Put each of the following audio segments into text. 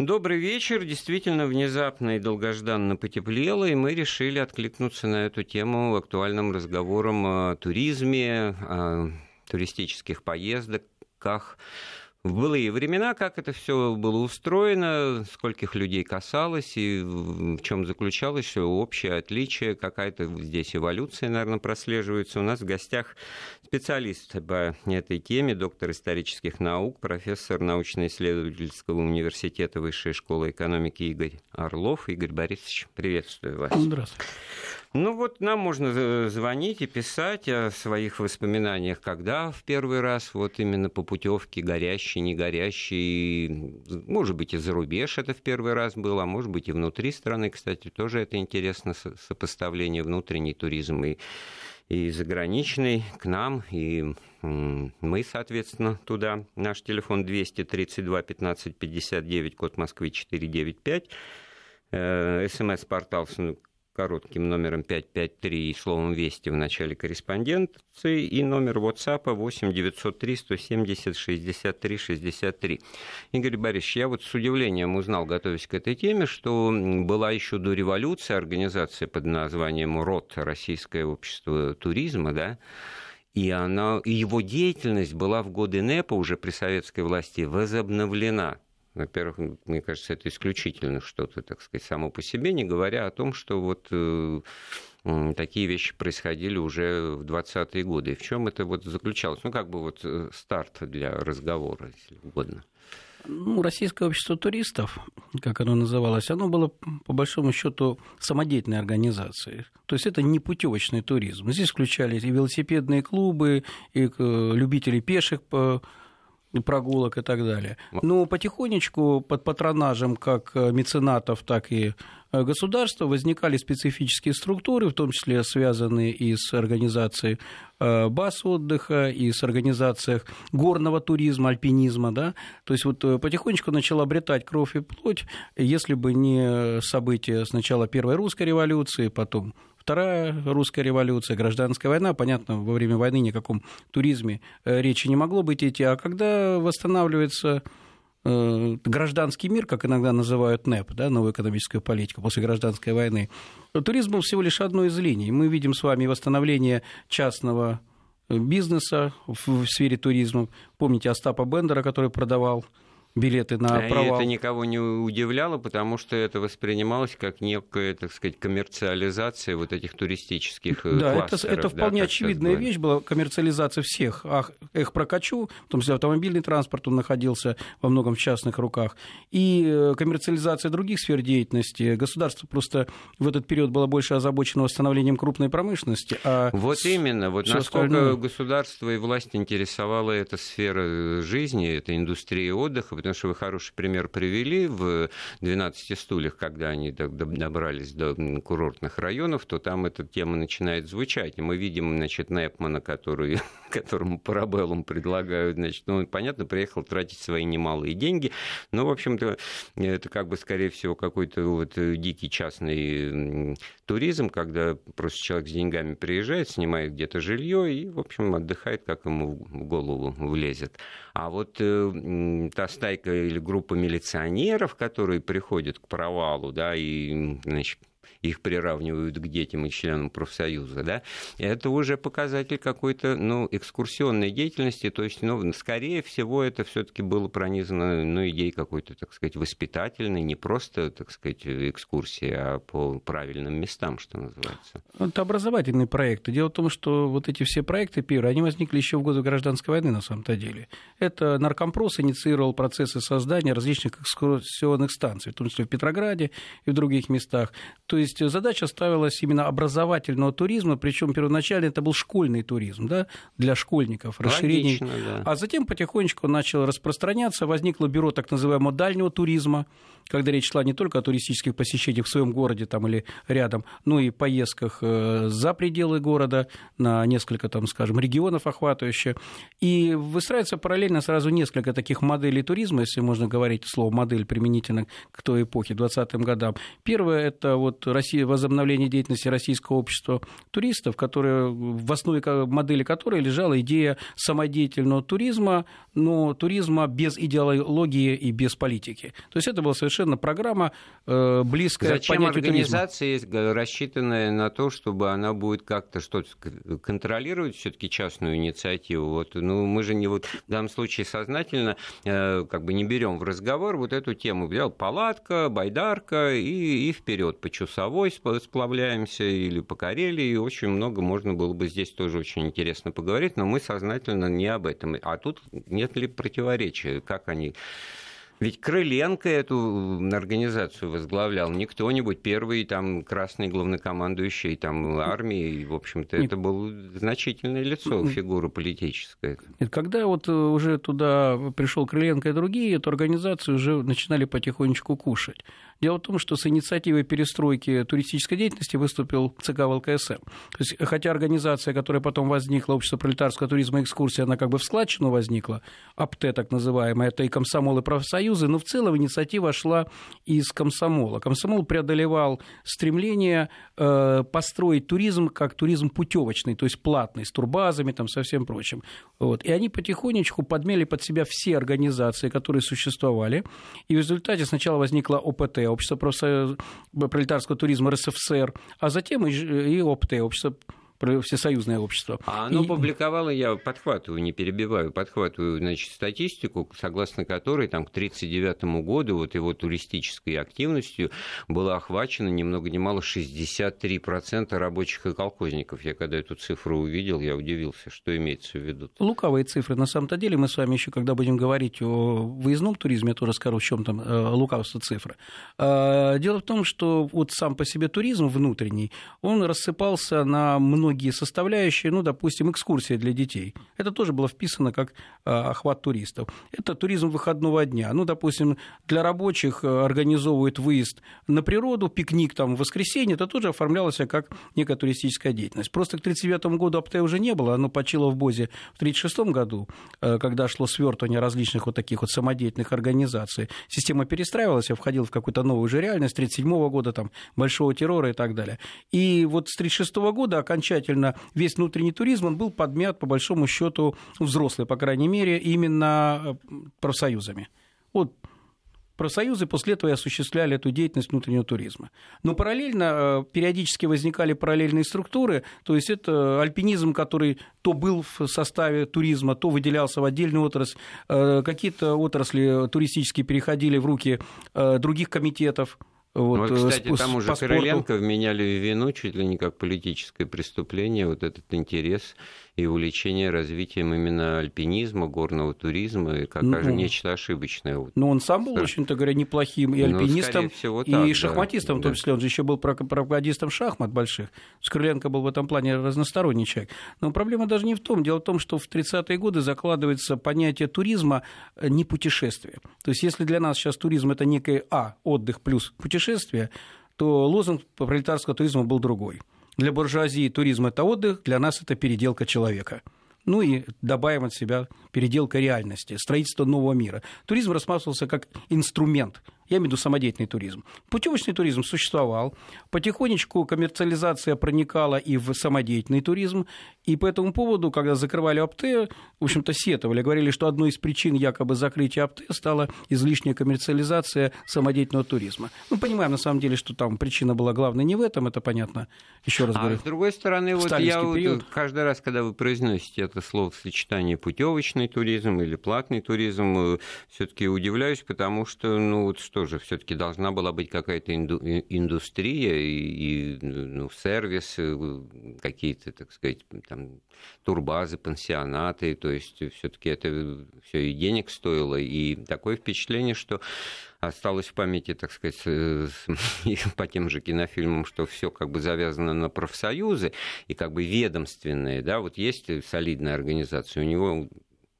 Добрый вечер. Действительно, внезапно и долгожданно потеплело, и мы решили откликнуться на эту тему актуальным разговором о туризме, о туристических поездках в былые времена, как это все было устроено, скольких людей касалось и в чем заключалось общее отличие, какая-то здесь эволюция, наверное, прослеживается. У нас в гостях специалист по этой теме, доктор исторических наук, профессор научно-исследовательского университета Высшей школы экономики Игорь Орлов. Игорь Борисович, приветствую вас. Здравствуйте. Ну вот нам можно звонить и писать о своих воспоминаниях, когда в первый раз вот именно по путевке горящий, не горящий, может быть и за рубеж это в первый раз было, а может быть и внутри страны, кстати, тоже это интересно сопоставление внутренний туризм и и заграничный к нам, и мы, соответственно, туда. Наш телефон 232 15 59, код Москвы 495. Э, СМС-портал коротким номером 553 и словом «Вести» в начале корреспонденции и номер WhatsApp 8 903 170 63 63. Игорь Борисович, я вот с удивлением узнал, готовясь к этой теме, что была еще до революции организация под названием РОТ, Российское общество туризма, да, и, она, и его деятельность была в годы НЭПа уже при советской власти возобновлена. Во-первых, мне кажется, это исключительно что-то, так сказать, само по себе, не говоря о том, что вот э, такие вещи происходили уже в 20-е годы. И в чем это вот заключалось? Ну, как бы вот э, старт для разговора, если угодно. Ну, Российское общество туристов, как оно называлось, оно было, по большому счету, самодеятельной организацией. То есть это не путевочный туризм. Здесь включались и велосипедные клубы, и э, любители пеших прогулок и так далее. Но потихонечку под патронажем как э, меценатов, так и э, государства возникали специфические структуры, в том числе связанные и с организацией э, баз отдыха, и с организацией горного туризма, альпинизма. Да? То есть вот потихонечку начала обретать кровь и плоть, если бы не события сначала Первой русской революции, потом Вторая русская революция, гражданская война, понятно, во время войны ни о каком туризме э, речи не могло быть идти, а когда восстанавливается э, гражданский мир, как иногда называют НЭП, да, новая экономическая политика после гражданской войны, туризм был всего лишь одной из линий. Мы видим с вами восстановление частного бизнеса в сфере туризма. Помните Остапа Бендера, который продавал билеты на провал. И это никого не удивляло, потому что это воспринималось как некая, так сказать, коммерциализация вот этих туристических э, да, Это, это вполне да, очевидная вещь была, коммерциализация всех. Ах, эх, прокачу, в том числе автомобильный транспорт, он находился во многом в частных руках. И э, коммерциализация других сфер деятельности. Государство просто в этот период было больше озабочено восстановлением крупной промышленности. А вот именно, вот насколько остальное... государство и власть интересовала эта сфера жизни, эта индустрия отдыха, потому что вы хороший пример привели в 12 стульях, когда они добрались до курортных районов, то там эта тема начинает звучать. И мы видим, значит, Непмана, который, которому парабеллум предлагают, значит, ну, понятно, приехал тратить свои немалые деньги, но, в общем-то, это как бы, скорее всего, какой-то вот дикий частный туризм, когда просто человек с деньгами приезжает, снимает где-то жилье и, в общем, отдыхает, как ему в голову влезет. А вот э, та стайка или группа милиционеров, которые приходят к провалу, да, и, значит, их приравнивают к детям и членам профсоюза, да, это уже показатель какой-то, ну, экскурсионной деятельности, то есть, ну, скорее всего, это все таки было пронизано, ну, идеей какой-то, так сказать, воспитательной, не просто, так сказать, экскурсии, а по правильным местам, что называется. Это образовательный проект. Дело в том, что вот эти все проекты первые, они возникли еще в годы гражданской войны, на самом-то деле. Это Наркомпрос инициировал процессы создания различных экскурсионных станций, в том числе в Петрограде и в других местах. То есть есть задача ставилась именно образовательного туризма, причем первоначально это был школьный туризм, да, для школьников, расширение. да. А затем потихонечку начал распространяться, возникло бюро так называемого дальнего туризма, когда речь шла не только о туристических посещениях в своем городе там, или рядом, но и поездках э, за пределы города на несколько, там, скажем, регионов охватывающие. И выстраивается параллельно сразу несколько таких моделей туризма, если можно говорить слово «модель» применительно к той эпохе, 20-м годам. Первое – это вот Россия, возобновление деятельности Российского общества туристов, которое, в основе модели которой лежала идея самодеятельного туризма, но туризма без идеологии и без политики. То есть это была совершенно программа э, близкая Зачем к понятию организация, туризма. рассчитанная на то, чтобы она будет как-то что-то контролировать все-таки частную инициативу? Вот, ну, мы же не вот в данном случае сознательно э, как бы не берем в разговор вот эту тему. Взял палатка, байдарка и, и вперед по часовой сплавляемся или по Карелии. Очень много можно было бы здесь тоже очень интересно поговорить, но мы сознательно не об этом. А тут нет ли противоречия, как они ведь Крыленко эту организацию возглавлял не кто-нибудь, первый там красный главнокомандующий там армии, в общем-то, это было значительное лицо, фигура политическая. Нет, когда вот э, уже туда пришел Крыленко и другие, эту организацию уже начинали потихонечку кушать. Дело в том, что с инициативой перестройки туристической деятельности выступил ЦК ВЛКСМ. То есть, хотя организация, которая потом возникла, Общество пролетарского туризма и экскурсии, она как бы в складчину возникла, АПТ так называемая, это и комсомол, и профсоюзы, но в целом инициатива шла из комсомола. Комсомол преодолевал стремление э, построить туризм как туризм путевочный, то есть платный, с турбазами, там, со всем прочим. Вот. И они потихонечку подмели под себя все организации, которые существовали, и в результате сначала возникла ОПТ, общество пролетарского туризма РСФСР, а затем и, и ОПТ, общество всесоюзное общество. А оно и... публиковало, я подхватываю, не перебиваю, подхватываю, значит, статистику, согласно которой там к 1939 году вот его туристической активностью было охвачено ни много ни мало 63% рабочих и колхозников. Я когда эту цифру увидел, я удивился, что имеется в виду. Луковые цифры. На самом-то деле мы с вами еще, когда будем говорить о выездном туризме, я тоже скажу, в чем там э, лукавство цифры. А, дело в том, что вот сам по себе туризм внутренний, он рассыпался на много многие составляющие, ну, допустим, экскурсия для детей. Это тоже было вписано как а, охват туристов. Это туризм выходного дня. Ну, допустим, для рабочих э, организовывают выезд на природу, пикник там в воскресенье, это тоже оформлялось как некая туристическая деятельность. Просто к 1939 году АПТ уже не было, оно почило в БОЗе в 1936 году, э, когда шло свертывание различных вот таких вот самодеятельных организаций. Система перестраивалась, входила в какую-то новую уже реальность, 1937 года, там, большого террора и так далее. И вот с 1936 года окончательно окончательно весь внутренний туризм, он был подмят, по большому счету, взрослый, по крайней мере, именно э, профсоюзами. Вот профсоюзы после этого и осуществляли эту деятельность внутреннего туризма. Но параллельно э, периодически возникали параллельные структуры, то есть это альпинизм, который то был в составе туризма, то выделялся в отдельную отрасль, э, какие-то отрасли туристические переходили в руки других комитетов, вот, вот, кстати, там уже Короленко вменяли в вину чуть ли не как политическое преступление, вот этот интерес и увлечение развитием именно альпинизма, горного туризма, и как ну, же нечто ошибочное. Но ну, он сам был, в общем-то говоря, неплохим и ну, альпинистом, ну, всего, и так, шахматистом, да, в том числе. Он же еще был пропагандистом шахмат больших. Скрыленко был в этом плане разносторонний человек. Но проблема даже не в том. Дело в том, что в 30-е годы закладывается понятие туризма э, не путешествия. То есть, если для нас сейчас туризм – это некое А, отдых плюс путешествие, то лозунг пролетарского туризма был другой – для буржуазии туризм – это отдых, для нас это переделка человека. Ну и добавим от себя переделка реальности, строительство нового мира. Туризм рассматривался как инструмент – я имею в виду самодеятельный туризм. Путевочный туризм существовал, потихонечку коммерциализация проникала и в самодеятельный туризм, и по этому поводу, когда закрывали АПТ, в общем-то, сетовали, говорили, что одной из причин якобы закрытия АПТ стала излишняя коммерциализация самодеятельного туризма. Мы понимаем, на самом деле, что там причина была главная не в этом, это понятно, еще раз а говорю. с другой стороны, вот я вот каждый раз, когда вы произносите это слово сочетание путевочный туризм или платный туризм, э, все-таки удивляюсь, потому что, ну, вот что тоже все-таки должна была быть какая-то инду- индустрия и, и ну, сервис, э, какие-то, так сказать, там, турбазы, пансионаты, то есть все-таки это все и денег стоило, и такое впечатление, что осталось в памяти, так сказать, по тем же кинофильмам, что все как бы завязано на профсоюзы и как бы ведомственные, да, вот есть солидная организация, у него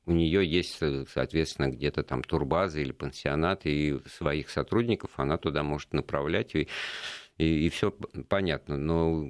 у нее есть, соответственно, где-то там турбаза или пансионат, и своих сотрудников она туда может направлять. И и, и все понятно. Но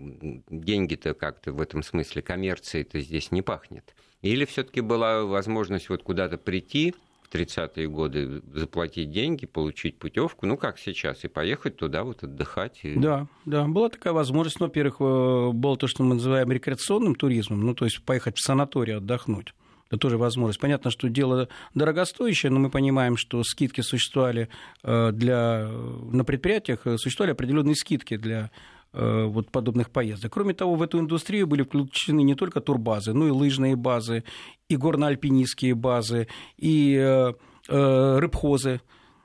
деньги-то как-то в этом смысле коммерции-то здесь не пахнет. Или все-таки была возможность вот куда-то прийти, в 30-е годы заплатить деньги, получить путевку, ну как сейчас, и поехать туда вот отдыхать. И... Да, да, была такая возможность. Ну, во-первых, э, было то, что мы называем рекреационным туризмом, ну то есть поехать в санаторий отдохнуть. Это тоже возможность. Понятно, что дело дорогостоящее, но мы понимаем, что скидки существовали э, для, на предприятиях, э, существовали определенные скидки для э, вот подобных поездок. Кроме того, в эту индустрию были включены не только турбазы, но и лыжные базы, и горно-альпинистские базы, и рыбхозы.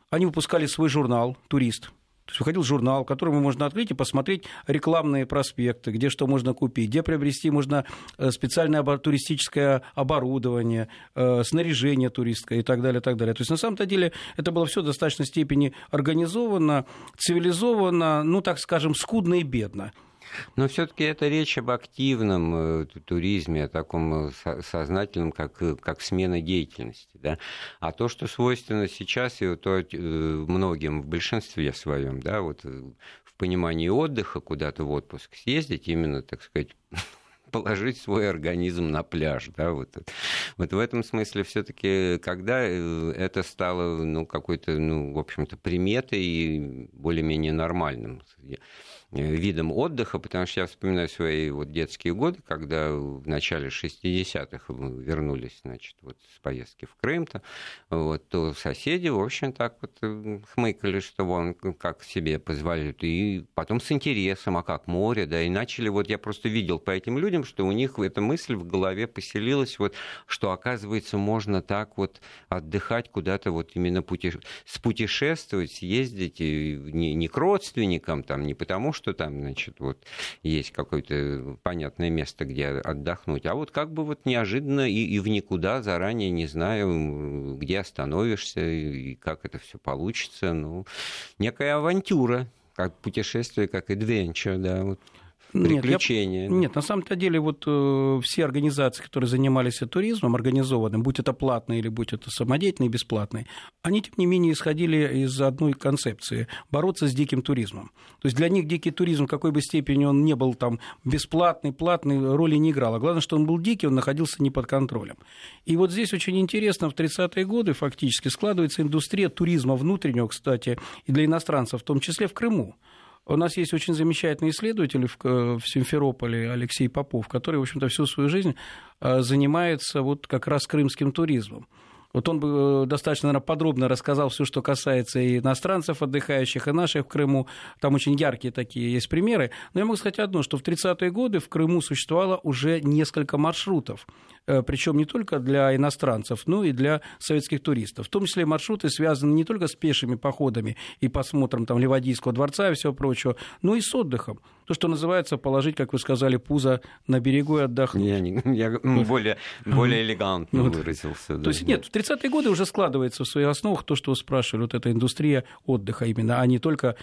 Они выпускали свой журнал «Турист», то есть выходил журнал, который можно открыть и посмотреть рекламные проспекты, где что можно купить, где приобрести можно э, специальное туристическое оборудование, э, снаряжение туристское и так далее, и так далее. То есть на самом-то деле это было все в достаточной степени организовано, цивилизовано, ну так скажем, скудно и бедно. Но все-таки это речь об активном э, туризме, о таком э, сознательном, как, э, как смена деятельности. Да? А то, что свойственно сейчас, и то многим в большинстве своем, да, вот в понимании отдыха, куда-то в отпуск съездить, именно, так сказать, положить свой организм на пляж. Да, вот. вот в этом смысле все-таки, когда это стало ну, какой-то, ну, в общем-то, приметой и более-менее нормальным. Э, видом отдыха, потому что я вспоминаю свои вот детские годы, когда в начале 60-х мы вернулись, значит, вот с поездки в Крым-то, вот, то соседи, в общем, так вот э, хмыкали, что вон как себе позволяют, и потом с интересом, а как море, да, и начали, вот я просто видел по этим людям, что у них эта мысль в голове поселилась, вот, что, оказывается, можно так вот отдыхать куда-то, вот именно пути... спутешествовать, съездить, не, не к родственникам, там, не потому что что там, значит, вот есть какое-то понятное место, где отдохнуть, а вот как бы вот неожиданно и, и в никуда, заранее не знаю, где остановишься и как это все получится. Ну, некая авантюра, как путешествие, как adventure, да, вот приключения. Нет, я, нет, на самом-то деле вот э, все организации, которые занимались туризмом организованным, будь это платный или будь это самодеятельный, бесплатный, они, тем не менее, исходили из одной концепции – бороться с диким туризмом. То есть для них дикий туризм, какой бы степени он не был там бесплатный, платный, роли не играл. А главное, что он был дикий, он находился не под контролем. И вот здесь очень интересно, в 30-е годы фактически складывается индустрия туризма внутреннего, кстати, и для иностранцев, в том числе в Крыму. У нас есть очень замечательный исследователь в, в Симферополе Алексей Попов, который, в общем-то, всю свою жизнь а, занимается вот как раз крымским туризмом. Вот он бы э, достаточно наверное, подробно рассказал все, что касается и иностранцев отдыхающих, и наших в Крыму. Там очень яркие такие есть примеры. Но я могу сказать одно, что в 30-е годы в Крыму существовало уже несколько маршрутов. Э, Причем не только для иностранцев, но и для советских туристов. В том числе маршруты связаны не только с пешими походами и посмотром там, Ливадийского дворца и всего прочего, но и с отдыхом то, что называется, положить, как вы сказали, пузо на берегу и отдохнуть. Я, не, я более, более элегантно вот. выразился. Да. То есть нет, в 30-е годы уже складывается в своих основах то, что вы спрашивали, вот эта индустрия отдыха именно, а не только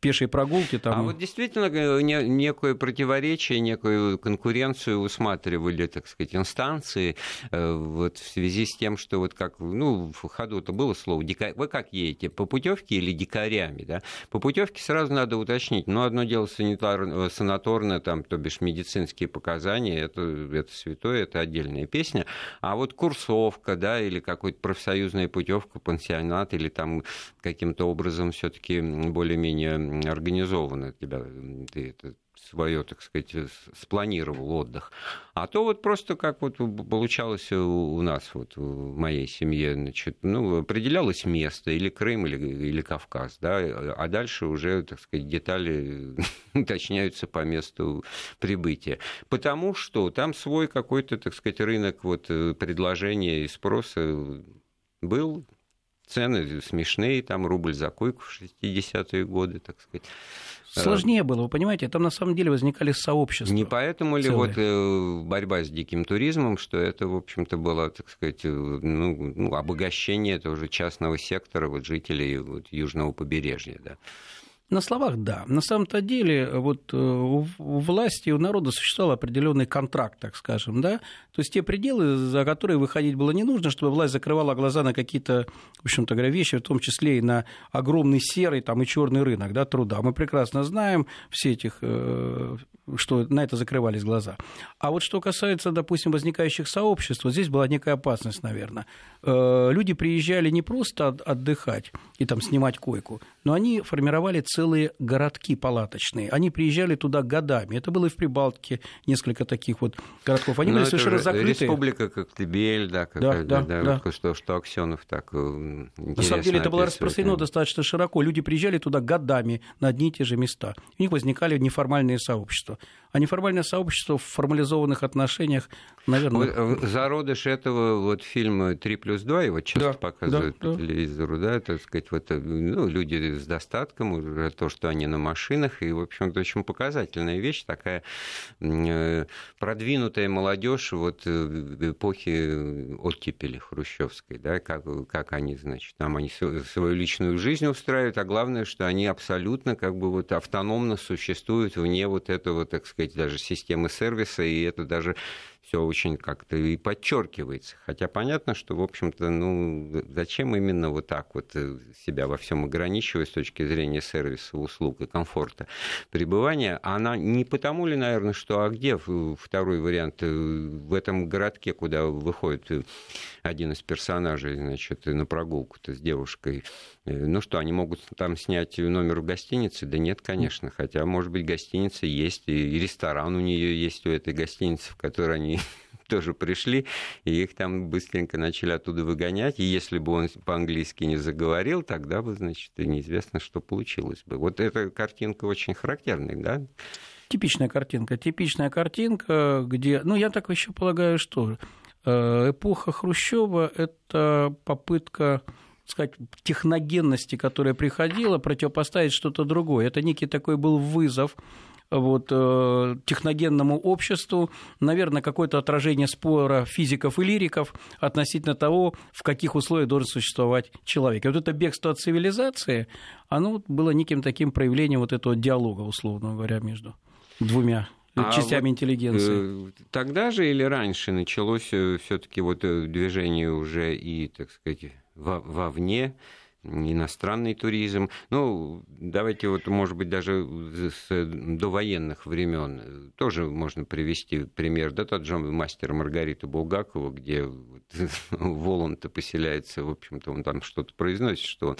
пешие прогулки. Там... А вот действительно э, некое противоречие, некую конкуренцию усматривали, так сказать, инстанции э, вот в связи с тем, что вот как, ну, в ходу-то было слово, дика... вы как едете, по путевке или дикарями, да? По путевке сразу надо уточнить, ну, одно дело санитар... Э, санаторное, там, то бишь медицинские показания, это, это святое, это отдельная песня, а вот курсовка, да, или какой-то профсоюзная путевка, пансионат, или там каким-то образом все таки более-менее организованно тебя, ты это свое, так сказать, спланировал отдых. А то вот просто как вот получалось у нас, вот в моей семье, значит, ну, определялось место, или Крым, или, или Кавказ, да, а дальше уже, так сказать, детали уточняются по месту прибытия. Потому что там свой какой-то, так сказать, рынок вот предложения и спроса был, цены смешные, там рубль за койку в 60-е годы, так сказать. Сложнее было, вы понимаете, там на самом деле возникали сообщества. Не поэтому ли вот э, борьба с диким туризмом, что это, в общем-то, было, так сказать, э, ну, ну, обогащение тоже частного сектора вот, жителей вот, южного побережья, да? На словах, да. На самом-то деле, вот у власти, у народа существовал определенный контракт, так скажем, да. То есть те пределы, за которые выходить было не нужно, чтобы власть закрывала глаза на какие-то, в общем-то говоря, вещи, в том числе и на огромный серый там, и черный рынок да, труда. Мы прекрасно знаем все этих что на это закрывались глаза. А вот что касается, допустим, возникающих сообществ, вот здесь была некая опасность, наверное. Э, люди приезжали не просто отдыхать и там снимать койку, но они формировали целые городки палаточные. Они приезжали туда годами. Это было и в Прибалтике несколько таких вот городков. Они но были ну, совершенно закрытые. Республика Коктебель, да, как, да, да, да, да. Что, что Аксенов так э, На самом деле это было распространено да. достаточно широко. Люди приезжали туда годами на одни и те же места. У них возникали неформальные сообщества. А неформальное сообщество в формализованных отношениях, наверное... Вот, э, зародыш этого вот фильма «Три плюс два», его часто да, показывают да, по телевизору, да, так сказать, вот, э, ну, люди с достатком, уже то, что они на машинах, и, в общем-то, очень показательная вещь, такая э, продвинутая молодежь вот эпохи оттепели хрущевской, да, как, как они, значит, там они свою личную жизнь устраивают, а главное, что они абсолютно как бы вот автономно существуют вне вот этого, так сказать, даже системы сервиса, и это даже все очень как-то и подчеркивается. Хотя понятно, что, в общем-то, ну, зачем именно вот так вот э, себя во всем ограничивать с точки зрения сервиса, услуг и комфорта пребывания? Она не потому ли, наверное, что, а где второй вариант? Э, в этом городке, куда выходит э, один из персонажей, значит, на прогулку-то с девушкой, ну что, они могут там снять номер в гостинице? Да нет, конечно. Хотя, может быть, гостиница есть, и ресторан у нее есть у этой гостиницы, в которой они тоже пришли, и их там быстренько начали оттуда выгонять. И если бы он по-английски не заговорил, тогда бы, значит, неизвестно, что получилось бы. Вот эта картинка очень характерная, да? Типичная картинка. Типичная картинка, где... Ну, я так еще полагаю, что э, эпоха Хрущева – это попытка сказать, техногенности, которая приходила, противопоставить что-то другое. Это некий такой был вызов вот, э, техногенному обществу, наверное, какое-то отражение спора физиков и лириков относительно того, в каких условиях должен существовать человек. И вот это бегство от цивилизации, оно было неким таким проявлением вот этого диалога, условно говоря, между двумя а частями вот интеллигенции. Э, тогда же или раньше началось э, все-таки вот движение уже и, так сказать, вовне, иностранный туризм. Ну, давайте вот, может быть, даже с довоенных времен тоже можно привести пример. Да, тот же мастер Маргарита Булгакова, где Волан-то поселяется, в общем-то, он там что-то произносит, что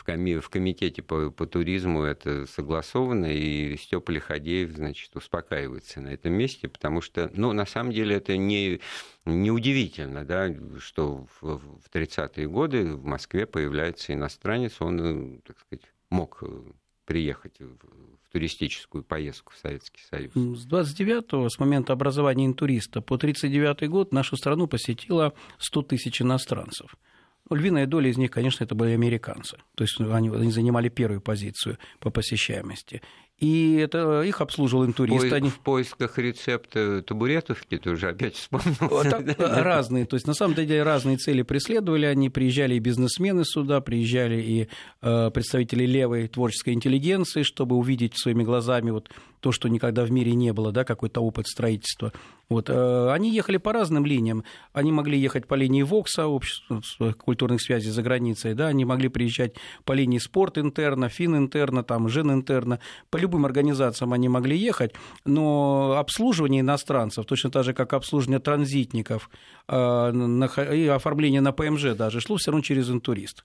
в, коми, в комитете по, по туризму это согласовано, и Степа Лиходеев, значит, успокаивается на этом месте, потому что, ну, на самом деле это не, неудивительно, да, что в, в 30-е годы в Москве появляется иностранец, он, так сказать, мог приехать в туристическую поездку в Советский Союз. С 29-го, с момента образования интуриста, по 39-й год нашу страну посетило 100 тысяч иностранцев. Ну, львиная доля из них, конечно, это были американцы. То есть они, они занимали первую позицию по посещаемости. И это их обслуживал интурист. Поиск, они... В поисках рецепта табуретовки ты уже опять вспомнил. Так, разные. То есть, на самом деле, разные цели преследовали они. Приезжали и бизнесмены сюда, приезжали и э, представители левой творческой интеллигенции, чтобы увидеть своими глазами вот то, что никогда в мире не было, да, какой-то опыт строительства. Вот. Э, они ехали по разным линиям. Они могли ехать по линии ВОКСа, общества культурных связей за границей, да, они могли приезжать по линии спорт интерна, фин интерна, там, жен интерна. По любым организациям они могли ехать, но обслуживание иностранцев, точно так же, как обслуживание транзитников э, и оформление на ПМЖ даже, шло все равно через интурист.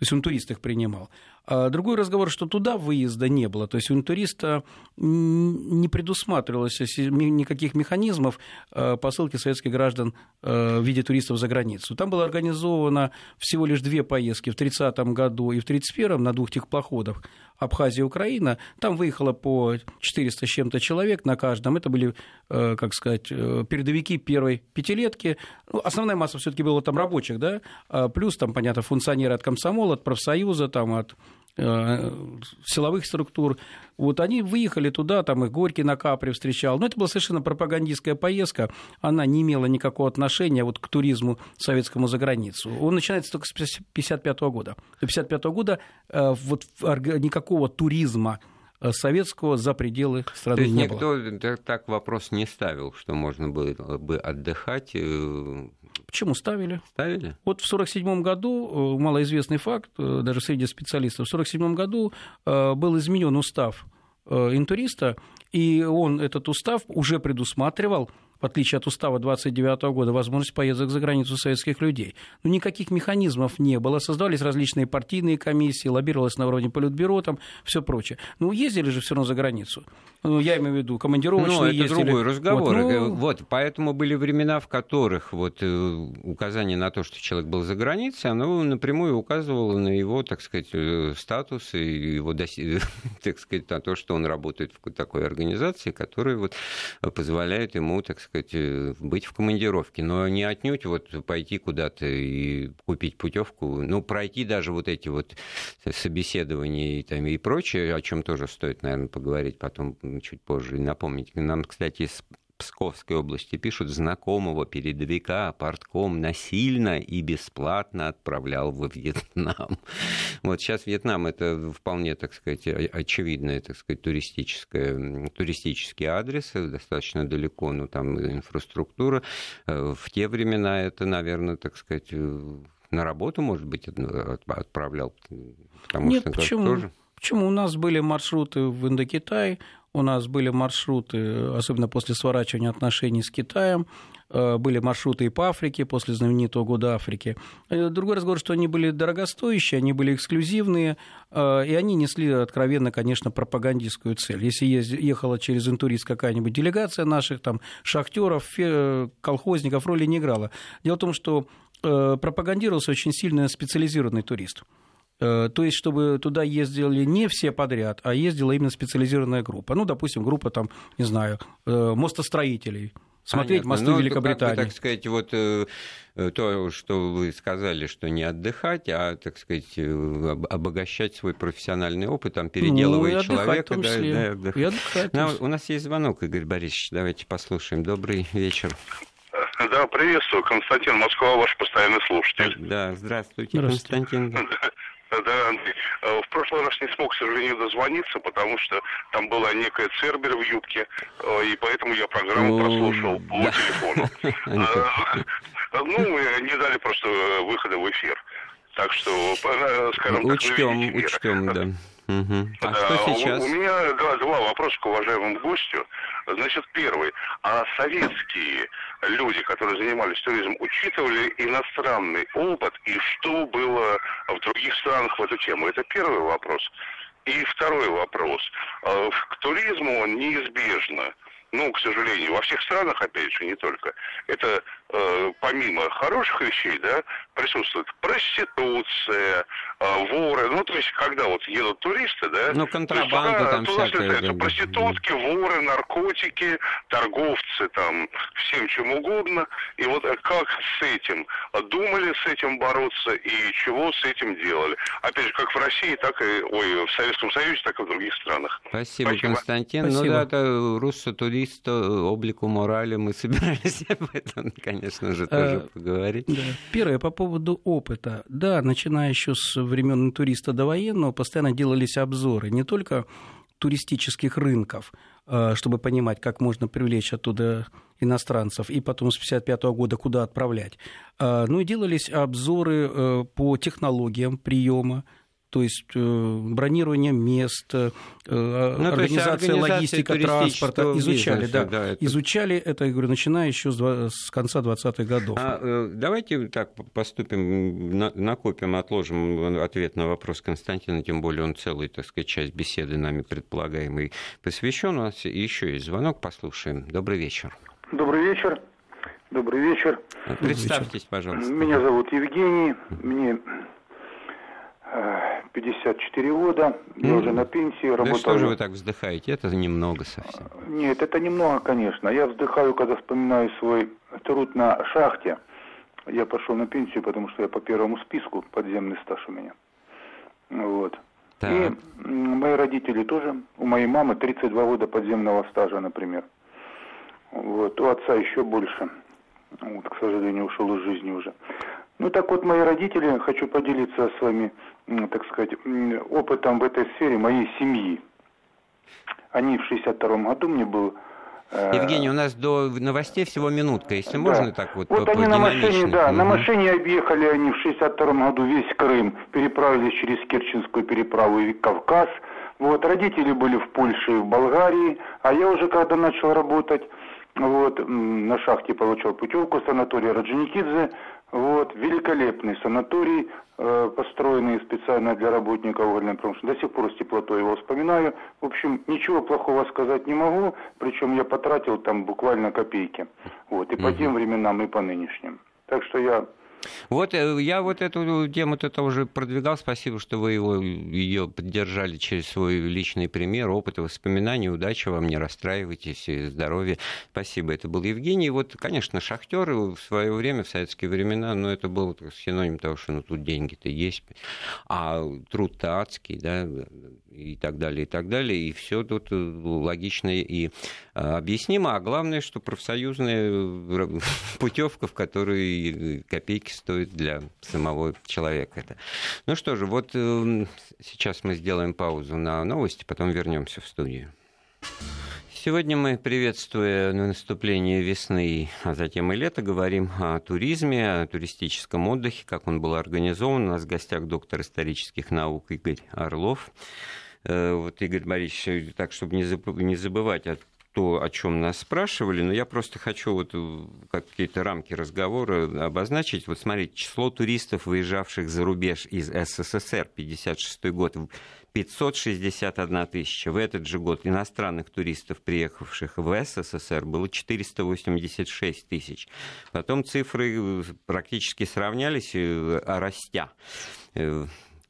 То есть он турист их принимал. А другой разговор, что туда выезда не было. То есть у туриста не предусматривалось никаких механизмов а, посылки советских граждан а, в виде туристов за границу. Там было организовано всего лишь две поездки в 30 году и в 31 на двух техпоходах Абхазия Украина. Там выехало по 400 с чем-то человек на каждом. Это были, как сказать, передовики первой пятилетки. Ну, основная масса все таки была там рабочих, да, плюс там, понятно, функционеры от комсомола, от профсоюза, там, от Э, силовых структур. Вот они выехали туда, там их Горький на Капре встречал. Но это была совершенно пропагандистская поездка. Она не имела никакого отношения вот к туризму советскому за границу. Он начинается только с 1955 года. До 1955 года э, вот никакого туризма э, советского за пределы страны То есть не никто было. так вопрос не ставил, что можно было бы отдыхать Почему ставили? Ставили? Вот в 1947 году, э, малоизвестный факт, э, даже среди специалистов, в 1947 году э, был изменен устав интуриста, и он этот устав уже предусматривал в отличие от устава 29 года, возможность поездок за границу советских людей. Но никаких механизмов не было. Создавались различные партийные комиссии, лоббировалось на уровне политбюро, там все прочее. Ну, ездили же все равно за границу. Ну, я имею в виду командировочные Ну, это ездили. другой разговор. Вот, ну... вот, поэтому были времена, в которых вот э, указание на то, что человек был за границей, оно напрямую указывало на его, так сказать, э, статус и его, так сказать, на то, что он работает в такой организации, которая вот позволяет ему, так сказать, сказать, э, быть в командировке, но не отнюдь вот пойти куда-то и купить путевку, ну, пройти даже вот эти вот собеседования и, там, и прочее, о чем тоже стоит, наверное, поговорить потом чуть позже и напомнить. Нам, кстати, Псковской области пишут, знакомого передовика портком насильно и бесплатно отправлял во Вьетнам. Вот сейчас Вьетнам это вполне, так сказать, очевидный, так сказать, туристическое, туристический адрес, достаточно далеко, ну там инфраструктура. Э, в те времена это, наверное, так сказать, э, на работу, может быть, отправлял, потому Нет, что почему? тоже... Почему? У нас были маршруты в Индокитай, у нас были маршруты, особенно после сворачивания отношений с Китаем, э, были маршруты и по Африке после знаменитого года Африки. Э, другой разговор, что они были дорогостоящие, они были эксклюзивные, э, и они несли откровенно, конечно, пропагандистскую цель. Если ехала через интурист какая-нибудь делегация наших там шахтеров, колхозников, роли не играла. Дело в том, что пропагандировался очень сильно специализированный турист. Э, то есть, чтобы туда ездили не все подряд, а ездила именно специализированная группа. Ну, допустим, группа там, не знаю, э, мостостроителей, смотреть Понятно. мосты ну, Великобритании. Как бы, так сказать, вот э, то, что вы сказали, что не отдыхать, а, так сказать, обогащать свой профессиональный опыт, там, переделывая ну, человека. Да, да, отдыхать. И отдыхать ну, у нас есть звонок, Игорь Борисович, давайте послушаем. Добрый вечер. Да, приветствую. Константин Москва, ваш постоянный слушатель. Да, здравствуйте, здравствуйте. Константин. Да, Андрей. Э, в прошлый раз не смог, к сожалению, дозвониться, потому что там была некая Цербер в юбке, э, и поэтому я программу ну, прослушал по да. телефону. Э, ну, не дали просто выхода в эфир. Так что, скажем так, учтем, учтем, да. Угу. А что сейчас? У, у меня да, два вопроса к уважаемому гостю. Значит, первый. А советские люди, которые занимались туризмом, учитывали иностранный опыт и что было в других странах в эту тему? Это первый вопрос. И второй вопрос. Э, к туризму неизбежно ну, к сожалению, во всех странах, опять же, не только, это э, помимо хороших вещей, да, присутствует проституция, воры, ну, то есть, когда вот едут туристы, да, ну, контрабанда туда, там туда всякая, проститутки, воры, наркотики, торговцы, там, всем чем угодно, и вот э, как с этим, думали с этим бороться и чего с этим делали, опять же, как в России, так и, ой, в Советском Союзе, так и в других странах. Спасибо, Спасибо. Константин. Спасибо. Ну да, это руссо-туризм юриста, облику морали мы собирались об этом, конечно же, тоже а, поговорить. Да. Первое, по поводу опыта. Да, начиная еще с времен туриста до военного, постоянно делались обзоры не только туристических рынков, а, чтобы понимать, как можно привлечь оттуда иностранцев, и потом с 1955 года куда отправлять. А, ну и делались обзоры э, по технологиям приема, то есть э, бронирование мест, э, ну, организация, логистика транспорта, изучали, бизнеса, да, да это... изучали это, я говорю, начиная еще с, с конца 20-х годов. А, э, давайте так поступим, накопим, отложим ответ на вопрос Константина, тем более он целый, так сказать, часть беседы нами предполагаемый посвящен. У нас еще есть звонок, послушаем. Добрый вечер. Добрый вечер. Добрый вечер. Представьтесь, пожалуйста. Меня зовут Евгений. Мне 54 года, я уже на пенсии да работаю. что же вы так вздыхаете? Это немного совсем. Нет, это немного, конечно. Я вздыхаю, когда вспоминаю свой труд на шахте. Я пошел на пенсию, потому что я по первому списку, подземный стаж у меня. Вот. Так. И мои родители тоже, у моей мамы 32 года подземного стажа, например. Вот, у отца еще больше. Вот, к сожалению, ушел из жизни уже. Ну так вот, мои родители, хочу поделиться с вами, так сказать, опытом в этой сфере моей семьи. Они в 62 году мне был Э, Евгений, у нас до новостей всего минутка, если да. можно так вот Вот они на машине, да, угу. на машине объехали они в 62 году весь Крым, переправились через Керченскую переправу и Кавказ. Вот, родители были в Польше и в Болгарии, а я уже когда начал работать, вот, на шахте получал путевку санатория Раджиникидзе, вот, великолепный санаторий, э, построенный специально для работников угольной промышленности. До сих пор с теплотой его вспоминаю. В общем, ничего плохого сказать не могу, причем я потратил там буквально копейки. Вот, и по тем временам, и по нынешним. Так что я вот э, я вот эту тему это уже продвигал. Спасибо, что вы его, ее поддержали через свой личный пример, опыт и воспоминания. Удачи вам, не расстраивайтесь, здоровья. Спасибо. Это был Евгений. Вот, конечно, шахтеры в свое время, в советские времена, но это был синоним того, что ну, тут деньги-то есть, а труд-то адский, да, и так далее, и так далее. И все тут э, логично и а, объяснимо. А главное, что профсоюзная э, путевка, в которой копейки стоит для самого человека. Это. Ну что же, вот сейчас мы сделаем паузу на новости, потом вернемся в студию. Сегодня мы, приветствуя наступление весны, а затем и лета, говорим о туризме, о туристическом отдыхе, как он был организован. У нас в гостях доктор исторических наук Игорь Орлов. Э, вот, Игорь Борисович, так, чтобы не забывать о то, о чем нас спрашивали, но я просто хочу вот э, какие-то рамки разговора обозначить. Вот смотрите, число туристов, выезжавших за рубеж из СССР, 56 год, 561 тысяча. В этот же год иностранных туристов, приехавших в СССР, было 486 тысяч. Потом цифры э, практически сравнялись, растя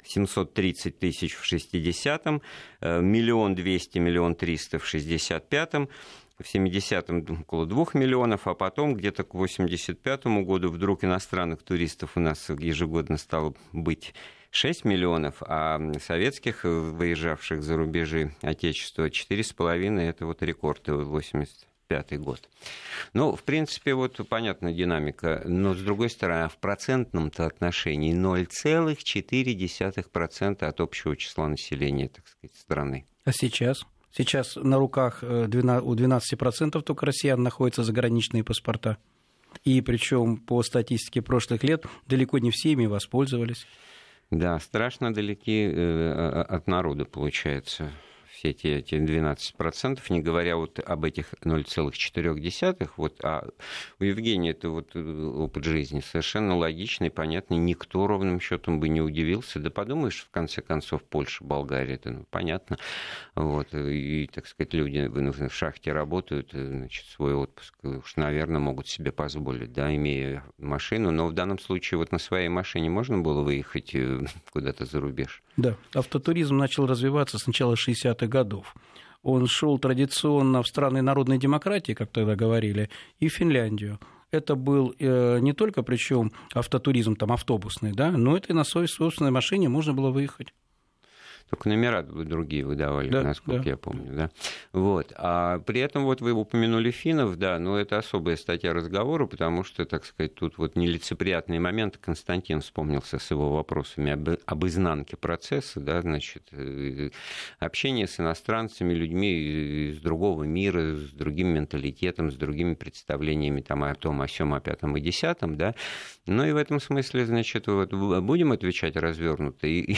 730 тысяч в 60-м, э, миллион двести, миллион триста в 65-м, в 70-м около 2 миллионов, а потом где-то к 85-му году вдруг иностранных туристов у нас ежегодно стало быть 6 миллионов, а советских, выезжавших за рубежи Отечества, 4,5 это вот рекорд 80 пятый год. Ну, в принципе, вот понятна динамика, но, с другой стороны, в процентном-то отношении 0,4% от общего числа населения, так сказать, страны. А сейчас? Сейчас на руках э, у 12% только россиян находятся заграничные паспорта. И причем по статистике прошлых лет далеко не все ими воспользовались. Да, страшно далеки э, от народа, получается все эти, эти 12%, не говоря вот об этих 0,4, вот, а у Евгения это вот э, опыт жизни совершенно логичный, понятный, никто ровным счетом бы не удивился, да подумаешь, в конце концов, Польша, Болгария, это ну, понятно, вот, и, так сказать, люди в шахте работают, э, значит, свой отпуск уж, наверное, могут себе позволить, да, имея машину, но в данном случае вот на своей машине можно было выехать э, куда-то за рубеж? Да, автотуризм начал развиваться с начала 60-х годов. Он шел традиционно в страны народной демократии, как тогда говорили, и в Финляндию. Это был э, не только причем автотуризм там автобусный, да, но это и на своей собственной машине можно было выехать. Только номера другие выдавали, да, насколько да. я помню. Да? Вот. А при этом вот вы упомянули финнов, да, но это особая статья разговора, потому что, так сказать, тут вот нелицеприятный момент. Константин вспомнился с его вопросами об, об изнанке процесса, да, значит, э, общение с иностранцами, людьми из другого мира, с другим менталитетом, с другими представлениями там, о том, о сём, о пятом и десятом, да. Ну и в этом смысле, значит, вот будем отвечать развернуто и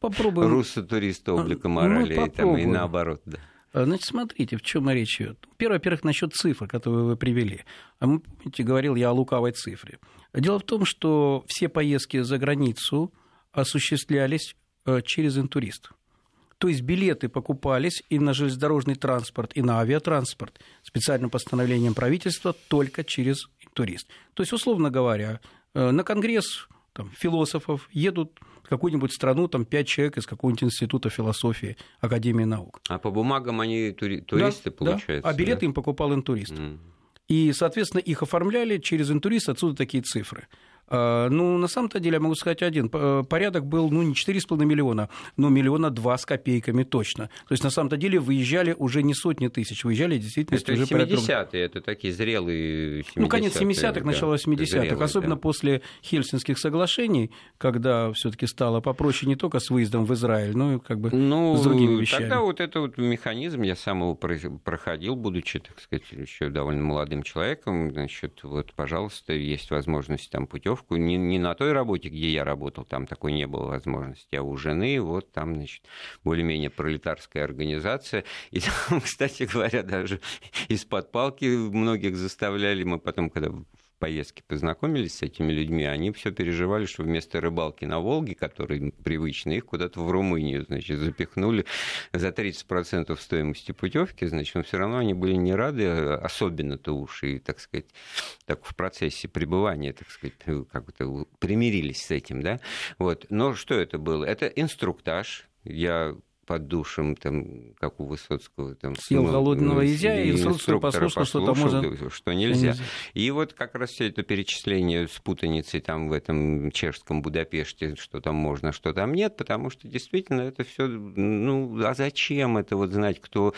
Попробуем. Руссо-туриста облика ну, морали и, там, и наоборот. Да. А, значит, смотрите, в чем речь идет. Первое, во-первых, насчет цифр, которые вы привели. А мы, помните, говорил я о лукавой цифре. Дело в том, что все поездки за границу осуществлялись э, через интурист. То есть билеты покупались и на железнодорожный транспорт, и на авиатранспорт специальным постановлением правительства только через турист. То есть, условно говоря, э, на конгресс там, философов едут какую-нибудь страну, там, пять человек из какого-нибудь института философии, Академии наук. А по бумагам они тури- туристы, да, получается? Да. А билеты да? им покупал интурист. Mm. И, соответственно, их оформляли через интурист, отсюда такие цифры. А, ну, на самом-то деле, я могу сказать один. Порядок был, ну, не 4,5 миллиона, но миллиона два с копейками точно. То есть, на самом-то деле, выезжали уже не сотни тысяч, выезжали действительно это уже 70-е, это такие зрелые 70-е. Ну, конец 70-х, да, начало 80-х. Особенно да. после Хельсинских соглашений, когда все таки стало попроще не только с выездом в Израиль, но и как бы ну, с другими вещами. Тогда вот этот вот механизм, я сам его проходил, будучи, так сказать, еще довольно молодым человеком, значит, вот, пожалуйста, есть возможность там путевку. Не, не на той работе, где я работал, там такой не было возможности, а у жены, вот там, значит, более-менее пролетарская организация. И там, кстати говоря, даже из-под палки многих заставляли. Мы потом, когда поездке познакомились с этими людьми, они все переживали, что вместо рыбалки на Волге, который привычный, их куда-то в Румынию, значит, запихнули за 30% стоимости путевки, значит, но все равно они были не рады, особенно-то уж и, так сказать, так в процессе пребывания, так сказать, как-то примирились с этим, да, вот. Но что это было? Это инструктаж, я под душем, там, как у Высоцкого. Там, Съел ну, голодного изя и инструкцию послушал, что там можно... Что нельзя. нельзя. И вот как раз все это перечисление с путаницей там в этом чешском Будапеште, что там можно, что там нет, потому что действительно это все, ну, а зачем это вот знать, кто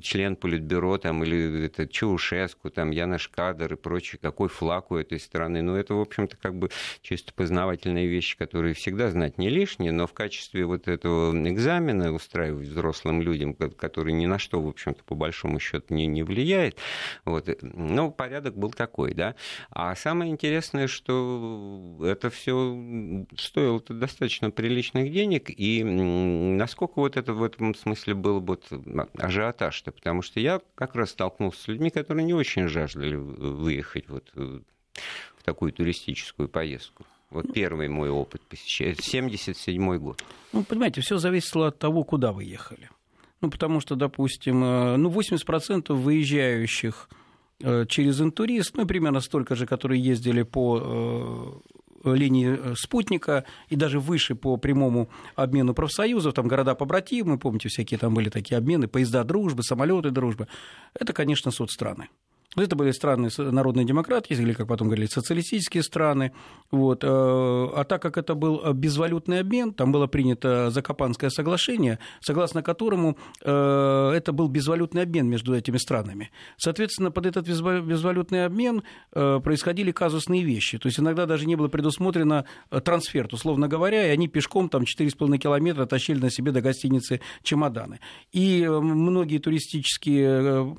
член Политбюро там, или это Чаушеску, там, Янош Кадр и прочее, какой флаг у этой страны. Ну, это, в общем-то, как бы чисто познавательные вещи, которые всегда знать не лишние, но в качестве вот этого экзамена устраивать взрослым людям, который ни на что, в общем-то, по большому счету не, не влияет. Вот. Но порядок был такой, да. А самое интересное, что это все стоило достаточно приличных денег, и насколько вот это в этом смысле был вот ажиотаж-то, потому что я как раз столкнулся с людьми, которые не очень жаждали выехать вот в такую туристическую поездку. Вот первый мой опыт посещения. 77 год. Ну, понимаете, все зависело от того, куда вы ехали. Ну, потому что, допустим, э, ну, 80% выезжающих э, через интурист, ну, примерно столько же, которые ездили по э, линии спутника и даже выше по прямому обмену профсоюзов, там города побратимы, помните, всякие там были такие обмены, поезда дружбы, самолеты дружбы, это, конечно, соцстраны. Это были страны народной демократии, или, как потом говорили, социалистические страны. Вот. Э, а так как это был безвалютный обмен, там было принято Закопанское соглашение, согласно которому э, это был безвалютный обмен между этими странами. Соответственно, под этот безвалютный обмен э, происходили казусные вещи. То есть иногда даже не было предусмотрено трансфер, условно говоря, и они пешком там 4,5 километра тащили на себе до гостиницы чемоданы. И многие туристические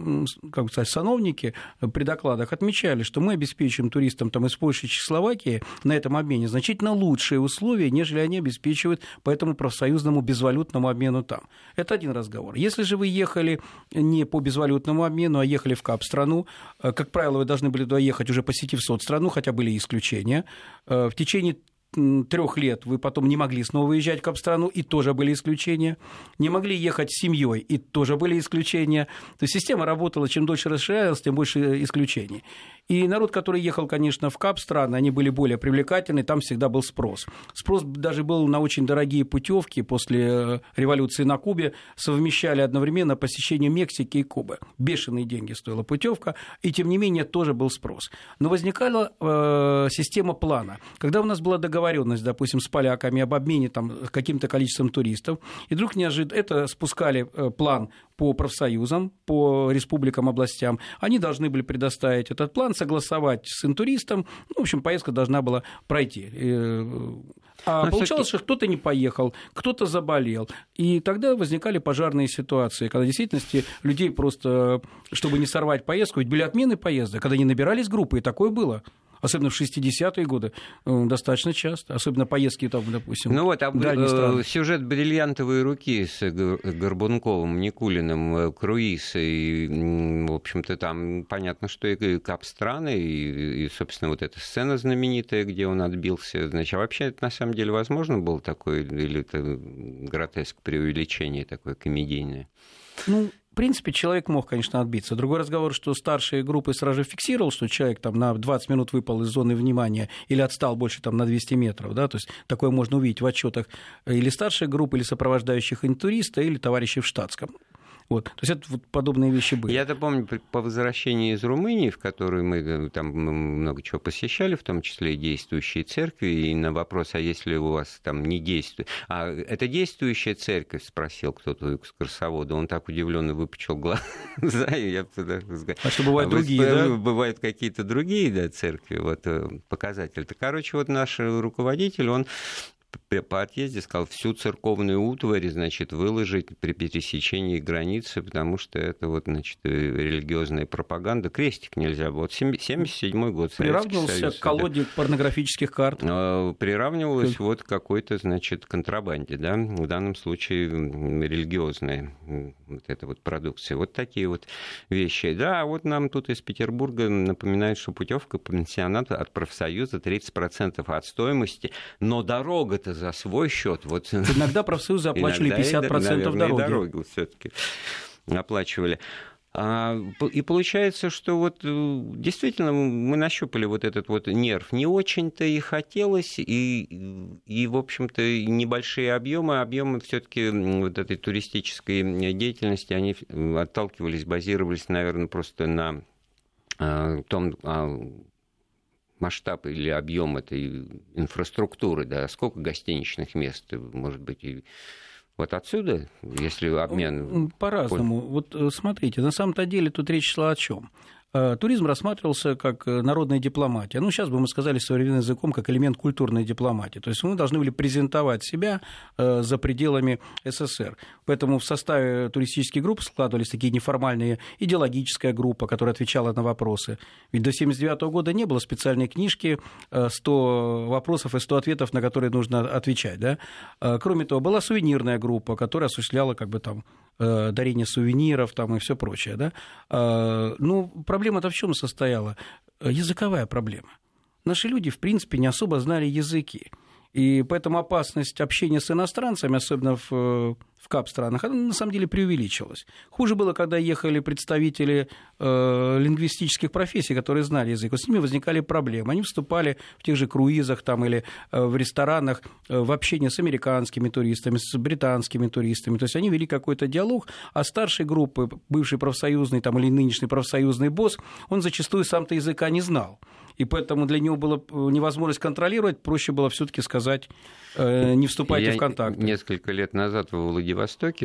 как сказать, сановники при докладах отмечали, что мы обеспечиваем туристам там, из Польши и Чехословакии на этом обмене значительно лучшие условия, нежели они обеспечивают по этому профсоюзному безвалютному обмену там. Это один разговор. Если же вы ехали не по безвалютному обмену, а ехали в КАП-страну, э, как правило, вы должны были туда ехать, уже посетив соцстрanu, хотя были исключения, э, в течение трех лет вы потом не могли снова выезжать в Капстрану, и тоже были исключения. Не могли ехать с семьей, и тоже были исключения. То есть система работала, чем дольше расширялась, тем больше исключений. И народ, который ехал, конечно, в КАП страны, они были более привлекательны, там всегда был спрос. Спрос даже был на очень дорогие путевки после э, революции на Кубе, совмещали одновременно посещение Мексики и Кубы. Бешеные деньги стоила путевка, и тем не менее тоже был спрос. Но возникала э, система плана. Когда у нас была договоренность, допустим, с поляками об обмене там, каким-то количеством туристов, и вдруг неожиданно это спускали э, план по профсоюзам, по республикам, областям, они должны были предоставить этот план, согласовать с интуристом, ну, в общем, поездка должна была пройти. Э, а Но получалось, что кто-то не поехал, кто-то заболел. И тогда возникали пожарные ситуации, когда в действительности людей просто, чтобы не сорвать поездку, ведь были отмены поездок, когда не набирались группы, и такое было особенно в 60-е годы, э, достаточно часто, особенно поездки там, допустим, Ну вот, а э, сюжет «Бриллиантовые руки» с Горбунковым, Никулиным, э, Круиз, и, в общем-то, там понятно, что и кап-страны, и, и, собственно, вот эта сцена знаменитая, где он отбился, значит, а вообще это на самом деле возможно было такое, или это гротеск преувеличение такое комедийное? Ну, принципе, человек мог, конечно, отбиться. Другой разговор, что старшие группы сразу же фиксировал, что человек там на 20 минут выпал из зоны внимания или отстал больше там, на 200 метров. Да? То есть такое можно увидеть в отчетах или старшей группы, или сопровождающих интуриста, или товарищей в штатском. Вот. То есть это вот подобные вещи были. Я-то помню, по возвращении из Румынии, в которую мы э, там много чего посещали, в том числе и действующие церкви, и на вопрос, а если у вас там не действует... А это действующая церковь, спросил кто-то у экскурсовода. Он так удивленно выпучил глаза. И я а что бывают а другие, да? Бывают какие-то другие да, церкви, вот э, показатель. -то. Короче, вот наш руководитель, он по отъезде сказал, всю церковную утварь, значит, выложить при пересечении границы, потому что это вот, значит, э, религиозная пропаганда. Крестик нельзя было. Вот 77 год. Приравнивался Союз, к колоде да. порнографических карт. А, приравнивалось как... вот какой-то, значит, контрабанде, да, в данном случае религиозная вот эта вот продукция. Вот такие вот вещи. Да, вот нам тут из Петербурга напоминают, что путевка по пенсионату от профсоюза 30% от стоимости, но дорога это за свой счет. Вот. Иногда профсоюзы оплачивали 50% наверное, дороги. дороги все-таки оплачивали. А, и получается, что вот э, действительно мы нащупали вот этот вот нерв. Не очень-то и хотелось, и, и в общем-то, небольшие объемы, объемы все-таки вот этой туристической деятельности, они отталкивались, базировались, наверное, просто на а, том а, масштаб или объем этой инфраструктуры, да, сколько гостиничных мест, может быть, и вот отсюда, если обмен... По-разному. Вот э, смотрите, на самом-то деле тут речь шла о чем? Э, туризм рассматривался как э, народная дипломатия. Ну, сейчас бы мы сказали современным языком, как элемент культурной дипломатии. То есть мы должны были презентовать себя э, за пределами СССР. Поэтому в составе туристических групп складывались такие неформальные идеологическая группа, которая отвечала на вопросы. Ведь до 1979 года не было специальной книжки 100 вопросов и 100 ответов, на которые нужно отвечать. Да? Кроме того, была сувенирная группа, которая осуществляла как бы там дарение сувениров там, и все прочее. Да? Ну, проблема-то в чем состояла? Языковая проблема. Наши люди, в принципе, не особо знали языки. И поэтому опасность общения с иностранцами, особенно в, в КАП-странах, она на самом деле преувеличилась. Хуже было, когда ехали представители э, лингвистических профессий, которые знали язык. Вот с ними возникали проблемы. Они вступали в тех же круизах там, или э, в ресторанах э, в общение с американскими туристами, с британскими туристами. То есть они вели какой-то диалог, а старшей группы, бывший профсоюзный там, или нынешний профсоюзный босс, он зачастую сам-то языка не знал и поэтому для него было э, невозможность контролировать, проще было все-таки сказать, э, не вступайте Я в контакт. Несколько лет назад во Владивостоке,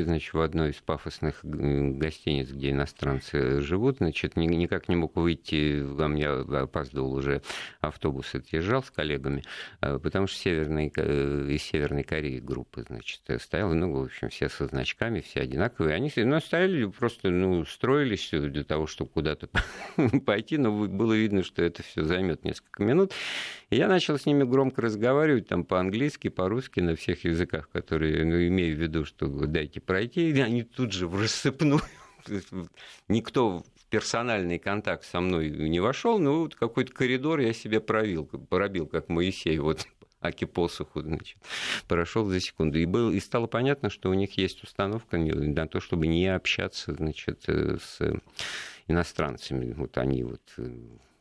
значит, в одной из пафосных гостиниц, где иностранцы живут, значит, никак не мог выйти, вам я опаздывал уже, автобус отъезжал с коллегами, э, потому что северной, из Северной Кореи группа, значит, стояла, ну, в общем, все со значками, все одинаковые. Они ну, стояли, просто, ну, строились для того, чтобы куда-то пойти, но было видно, что это все займет несколько минут. И я начал с ними громко разговаривать там по-английски, по-русски, на всех языках, которые, ну, имею в виду, что дайте пройти. И они тут же в рассыпную никто в персональный контакт со мной не вошел, но вот какой-то коридор я себе пробил, пробил, как Моисей, вот аки посуху, значит, прошел за секунду. И, был, и стало понятно, что у них есть установка на то, чтобы не общаться, значит, э, с иностранцами. Вот они вот э,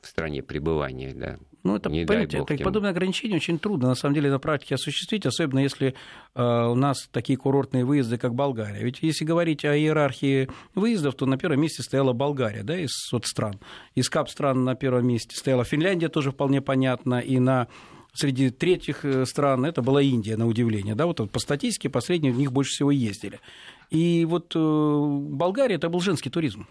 в стране пребывания, да. Ну, это, не понимаете, это, подобное ограничение очень трудно, на самом деле, на практике осуществить, особенно если э, у нас такие курортные выезды, как Болгария. Ведь если говорить о иерархии выездов, то на первом месте стояла Болгария, да, из соцстран. Из КАП-стран на первом месте стояла Финляндия, тоже вполне понятно, и на среди третьих э, стран это была Индия, на удивление. Да, вот по статистике последние в них больше всего ездили. И вот э, Болгария это был женский туризм.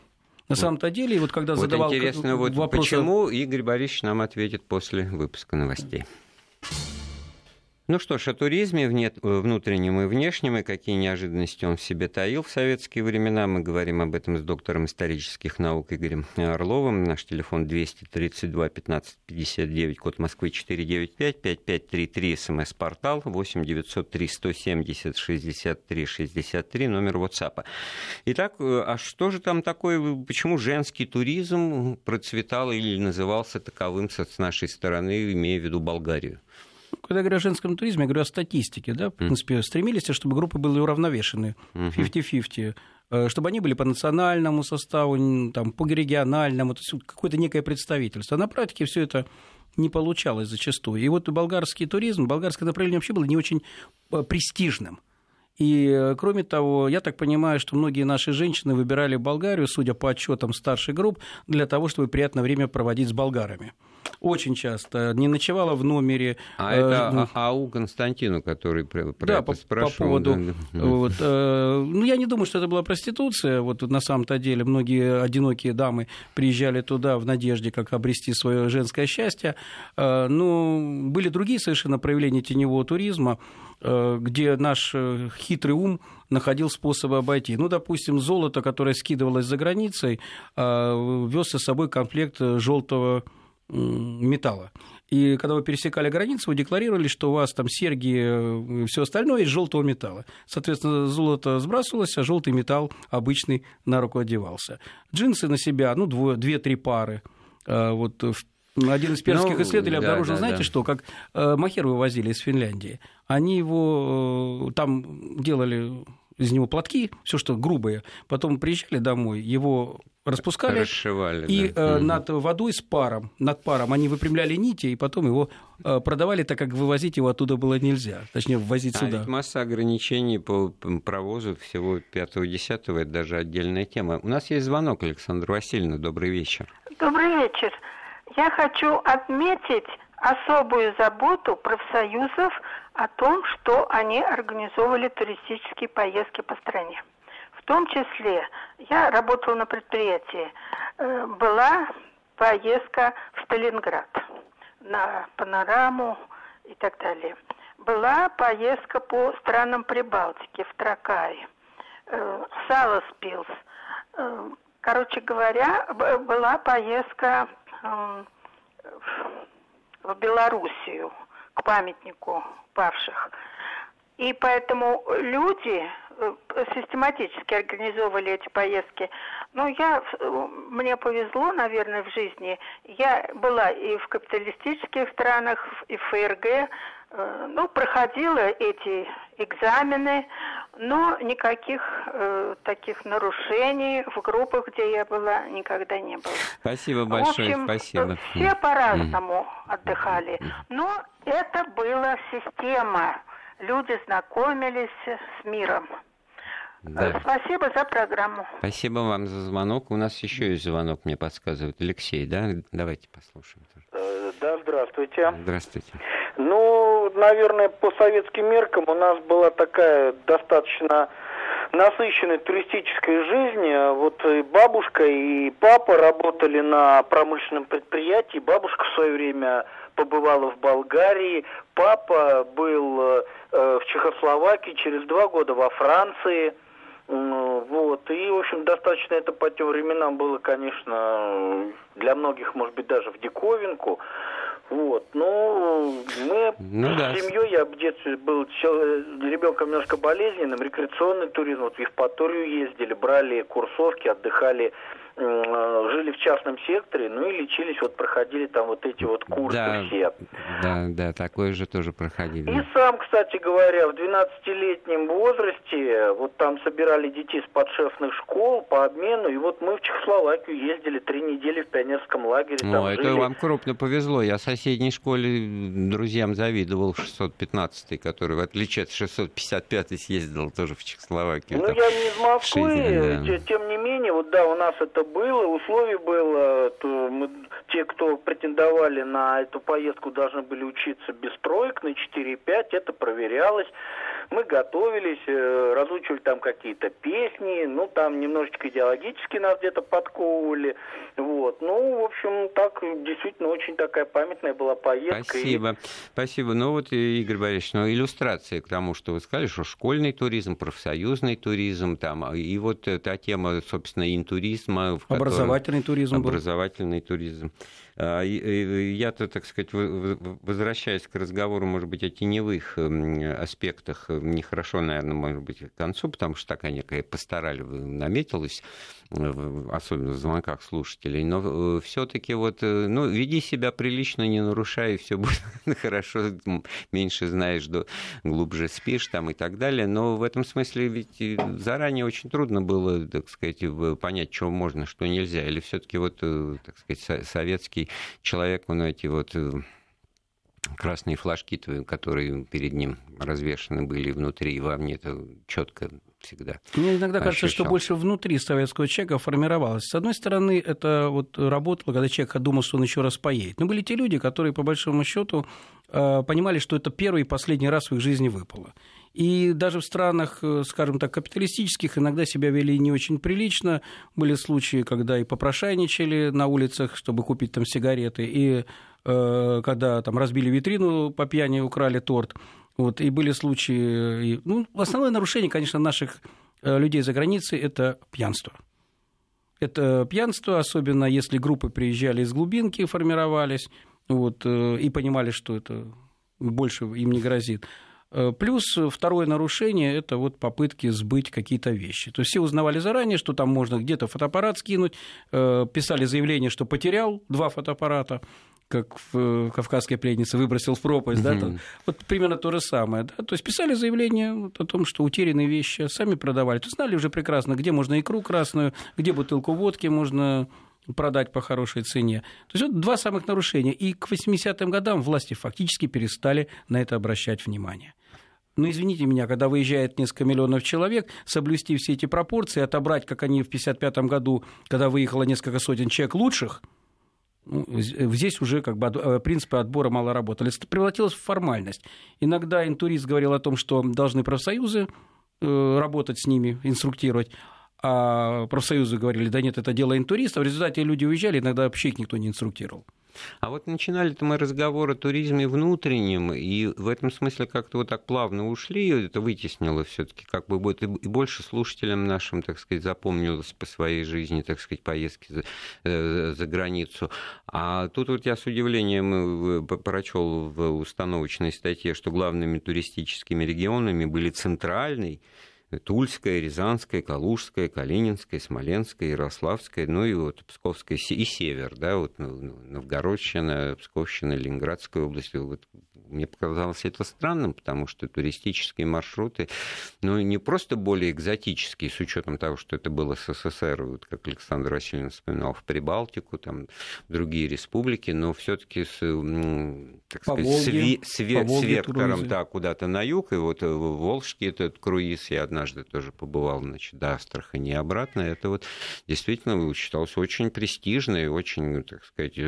На самом-то деле, вот когда вот задавал интересно, вот вопрос... почему Игорь Борисович нам ответит после выпуска новостей. Ну что ж, о туризме внутреннем и внешнем, и какие неожиданности он в себе таил в советские времена. Мы говорим об этом с доктором исторических наук Игорем Орловым. Наш телефон 232 15 59, код Москвы 495, 5533, смс-портал 8 903 170 63 63, номер WhatsApp. Итак, э, а что же там такое, почему женский туризм процветал или назывался таковым с нашей стороны, имея в виду Болгарию? Когда я говорю о женском туризме, я говорю о статистике. Да? В принципе, стремились, чтобы группы были уравновешены, 50-50 э, чтобы они были по национальному составу, там, по региональному, то есть какое-то некое представительство. А на практике все это не получалось зачастую. И вот болгарский туризм, болгарское направление вообще было не очень э, престижным. И, кроме того, я так понимаю, что многие наши женщины выбирали Болгарию, судя по отчетам старших групп, для того, чтобы приятное время проводить с болгарами очень часто, не ночевала в номере. А э, это АУ Константину, который про, про да, это по, спрашивал. По поводу, да. вот, э, ну, я не думаю, что это была проституция. Вот на самом-то деле многие одинокие дамы приезжали туда в надежде, как обрести свое женское счастье. Э, но были другие совершенно проявления теневого туризма, э, где наш э, хитрый ум находил способы обойти. Ну, допустим, золото, которое скидывалось за границей, э, вез с собой комплект желтого металла. И когда вы пересекали границу, вы декларировали, что у вас там серьги и все остальное из желтого металла. Соответственно, золото сбрасывалось, а желтый металл обычный на руку одевался. Джинсы на себя, ну, две-три пары. А вот один из перских ну, исследователей да, обнаружил, да, знаете да. что, как э, махер вывозили из Финляндии. Они его э, там делали из него платки, все что грубое. Потом приезжали домой, его распускали Расшивали, и да. э, над водой с паром, над паром они выпрямляли нити и потом его э, продавали, так как вывозить его оттуда было нельзя, точнее ввозить а сюда. Ведь масса ограничений по провозу всего 5-10, это даже отдельная тема. У нас есть звонок, Александр Васильевна, добрый вечер. Добрый вечер. Я хочу отметить особую заботу профсоюзов о том, что они организовывали туристические поездки по стране. В том числе я работала на предприятии, э, была поездка в Сталинград на панораму и так далее. Была поездка по странам Прибалтики, в Тракай, э, Саласпилс. Э, короче говоря, была поездка в Белоруссию к памятнику павших. И поэтому люди э, систематически организовывали эти поездки. Ну, я, мне повезло, наверное, в жизни. Я была и в капиталистических странах, и в ФРГ, э, ну, проходила эти экзамены, но никаких э, таких нарушений в группах, где я была, никогда не было. Спасибо большое, в общем, спасибо. Все по-разному отдыхали, но это была система. Люди знакомились с миром. Да. Э, спасибо за программу. Спасибо вам за звонок. У нас еще есть звонок, мне подсказывает Алексей, да? Давайте послушаем. Э, да, здравствуйте. Здравствуйте. Ну, наверное, по советским меркам у нас была такая достаточно насыщенной туристической жизни. Вот и бабушка, и папа работали на промышленном предприятии. Бабушка в свое время побывала в Болгарии. Папа был э, в Чехословакии, через два года во Франции. Вот. И, в общем, достаточно это по тем временам было, конечно, для многих, может быть, даже в диковинку. Вот, ну, мы ну, да. с семьей, я в детстве был ребенком немножко болезненным, рекреационный туризм, вот в Евпаторию ездили, брали курсовки, отдыхали Э, жили в частном секторе, ну и лечились, вот проходили там вот эти вот курсы да, все. Да, да, такое же тоже проходили. И сам, кстати говоря, в 12-летнем возрасте, вот там собирали детей с подшефных школ по обмену, и вот мы в Чехословакию ездили три недели в пионерском лагере. О, это жили. вам крупно повезло. Я в соседней школе друзьям завидовал 615-й, который, в отличие от 655-й, съездил тоже в Чехословакию. Ну, я не из Москвы, жизни, да. тем не менее, вот да, у нас это было, условий было, то мы, те, кто претендовали на эту поездку, должны были учиться без троек на 4-5, это проверялось. Мы готовились, э, разучивали там какие-то песни, ну, там немножечко идеологически нас где-то подковывали, вот. Ну, в общем, так, действительно, очень такая памятная была поездка. Спасибо, и... спасибо. Ну, вот, Игорь Борисович, ну, иллюстрация к тому, что вы сказали, что школьный туризм, профсоюзный туризм, там, и вот та тема, собственно, интуризма. Образовательный котором... туризм Образовательный был. туризм. А, я-то, так сказать, возвращаясь к разговору, может быть, о теневых аспектах, нехорошо, наверное, может быть, к концу, потому что такая некая пастораль наметилась, особенно в звонках слушателей, но э, все-таки вот, э, ну, веди себя прилично, не нарушай, все будет хорошо, меньше знаешь, глубже спишь там и так далее, но в этом смысле ведь заранее очень трудно было, так сказать, понять, что можно, что нельзя, или все-таки вот, э, так сказать, советский человек, он эти вот красные флажки, которые перед ним развешаны были внутри и вовне, это четко всегда. Мне иногда кажется, что больше внутри советского человека формировалось. С одной стороны, это вот работало, когда человек думал, что он еще раз поедет. Но были те люди, которые, по большому счету, э, понимали, что это первый и последний раз в их жизни выпало. И даже в странах, э, скажем так, капиталистических иногда себя вели не очень прилично. Были случаи, когда и попрошайничали на улицах, чтобы купить там сигареты, и э, когда там разбили витрину по пьяни, украли торт. Вот, и были случаи... Ну, основное нарушение, конечно, наших э, людей за границей – это пьянство. Это пьянство, особенно если группы приезжали из глубинки, формировались, вот, э, и понимали, что это больше им не грозит. Э, плюс второе нарушение – это вот попытки сбыть какие-то вещи. То есть все узнавали заранее, что там можно где-то фотоаппарат скинуть, писали заявление, что потерял два фотоаппарата, как в э, «Кавказской пленнице» выбросил в пропасть, да, то, вот примерно то же самое, да, то есть писали заявление вот о том, что утерянные вещи сами продавали, то знали уже прекрасно, где можно икру красную, где бутылку водки можно продать по хорошей цене. То есть вот два самых нарушения. И к 80-м годам власти фактически перестали на это обращать внимание. Но извините меня, когда выезжает несколько миллионов человек, соблюсти все эти пропорции, отобрать, как они в 1955 году, когда выехало несколько сотен человек лучших – ну, здесь уже как бы э, принципы отбора мало работали. Это превратилось в формальность. Иногда интурист говорил о том, что должны профсоюзы э, работать с ними, инструктировать, а профсоюзы говорили, да нет, это дело интуристов. В результате люди уезжали, иногда вообще их никто не инструктировал. А вот начинали-то мы разговор о туризме внутреннем, и в этом смысле как-то вот так плавно ушли, это вытеснило все таки как бы и больше слушателям нашим, так сказать, запомнилось по своей жизни, так сказать, поездки за, э, за границу. А тут вот я с удивлением э, прочел в установочной статье, что главными туристическими регионами были центральный, Тульская, Рязанская, Калужская, Калининская, Смоленская, Ярославская, ну и вот Псковская и север, да, вот ну, ну, Новгородщина, Псковщина, Ленинградская область, вот мне показалось это странным, потому что туристические маршруты, ну, не просто более экзотические, с учетом того, что это было СССР, вот как Александр Васильевич вспоминал, в Прибалтику, там, другие республики, но все таки с, так сказать, Волге, с, ве, с вектором да, куда-то на юг, и вот Волжский этот круиз я однажды тоже побывал, значит, до Астрахани и обратно, это вот действительно считалось очень престижно и очень, так сказать,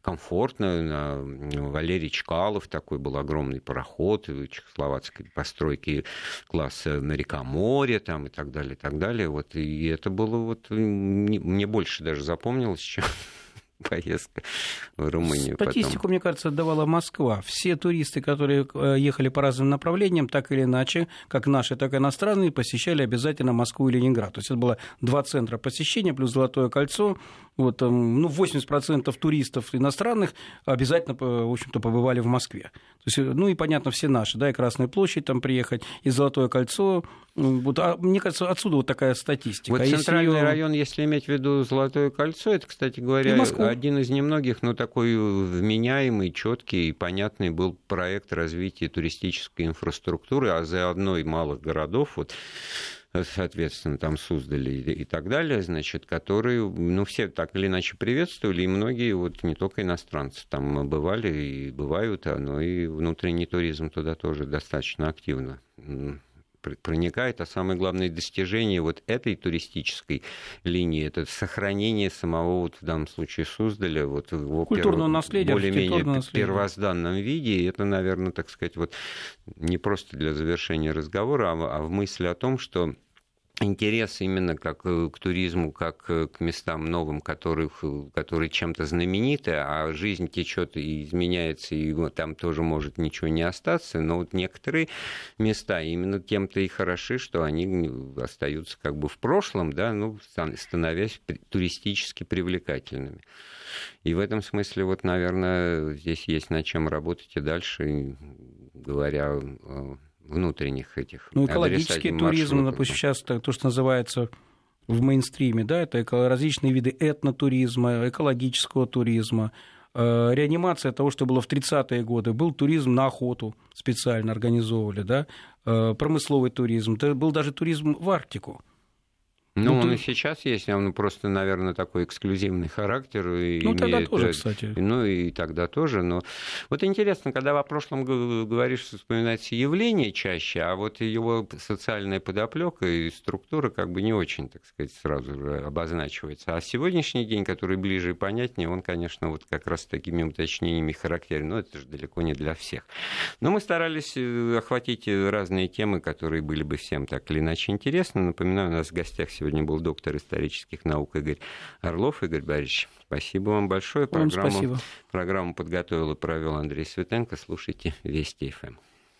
комфортно. Валерий Чкалов такой был огромный пароход чехословацкой постройки класса на река море там и так далее, и так далее. Вот, и это было вот, мне больше даже запомнилось, чем поездка в Румынию. Статистику, потом. мне кажется, давала Москва. Все туристы, которые э, ехали по разным направлениям, так или иначе, как наши, так и иностранные, посещали обязательно Москву и Ленинград. То есть это было два центра посещения плюс Золотое кольцо. Вот, ну, 80% туристов иностранных обязательно, в общем-то, побывали в Москве. То есть, ну и, понятно, все наши, да, и Красная площадь там приехать, и Золотое кольцо. Вот, а, мне кажется, отсюда вот такая статистика. Вот а центральный её... район, если иметь в виду Золотое кольцо, это, кстати говоря, один из немногих, но такой вменяемый, четкий и понятный был проект развития туристической инфраструктуры, а заодно и малых городов. Вот соответственно, там Суздали и так далее, значит, которые, ну, все так или иначе приветствовали, и многие, вот не только иностранцы там бывали и бывают, а, но и внутренний туризм туда тоже достаточно активно проникает, а самое главное достижение вот этой туристической линии, это сохранение самого, вот в данном случае Суздаля, вот в его культурного наследия, более-менее первозданном виде, и это, наверное, так сказать, вот не просто для завершения разговора, а, а в мысли о том, что интерес именно как э, к туризму, как э, к местам новым, которых, э, которые чем-то знамениты, а жизнь течет и изменяется, и там тоже может ничего не остаться. Но вот некоторые места именно тем-то и хороши, что они остаются как бы в прошлом, да, ну, становясь туристически привлекательными. И в этом смысле, вот, наверное, здесь есть над чем работать и дальше, говоря внутренних этих. Ну, экологический туризм, допустим, сейчас то, что называется в мейнстриме, да, это различные виды этнотуризма, экологического туризма, э, реанимация того, что было в 30-е годы. Был туризм на охоту специально организовывали, да, э, промысловый туризм, был даже туризм в Арктику. Ну, ну он ты... и сейчас есть, он просто, наверное, такой эксклюзивный характер. И ну, имеет... тогда тоже, кстати. Ну, и тогда тоже. Но вот интересно, когда во прошлом говоришь, вспоминается явление чаще, а вот его социальная подоплека и структура как бы не очень, так сказать, сразу же обозначивается. А сегодняшний день, который ближе и понятнее, он, конечно, вот как раз такими уточнениями характерен. Но это же далеко не для всех. Но мы старались э, охватить разные темы, которые были бы всем так или иначе интересны. Напоминаю, у нас в гостях сегодня был доктор исторических наук Игорь Орлов. Игорь Борисович, спасибо вам большое. Вам программу, спасибо. программу подготовил и провел Андрей Светенко. Слушайте Вести ФМ.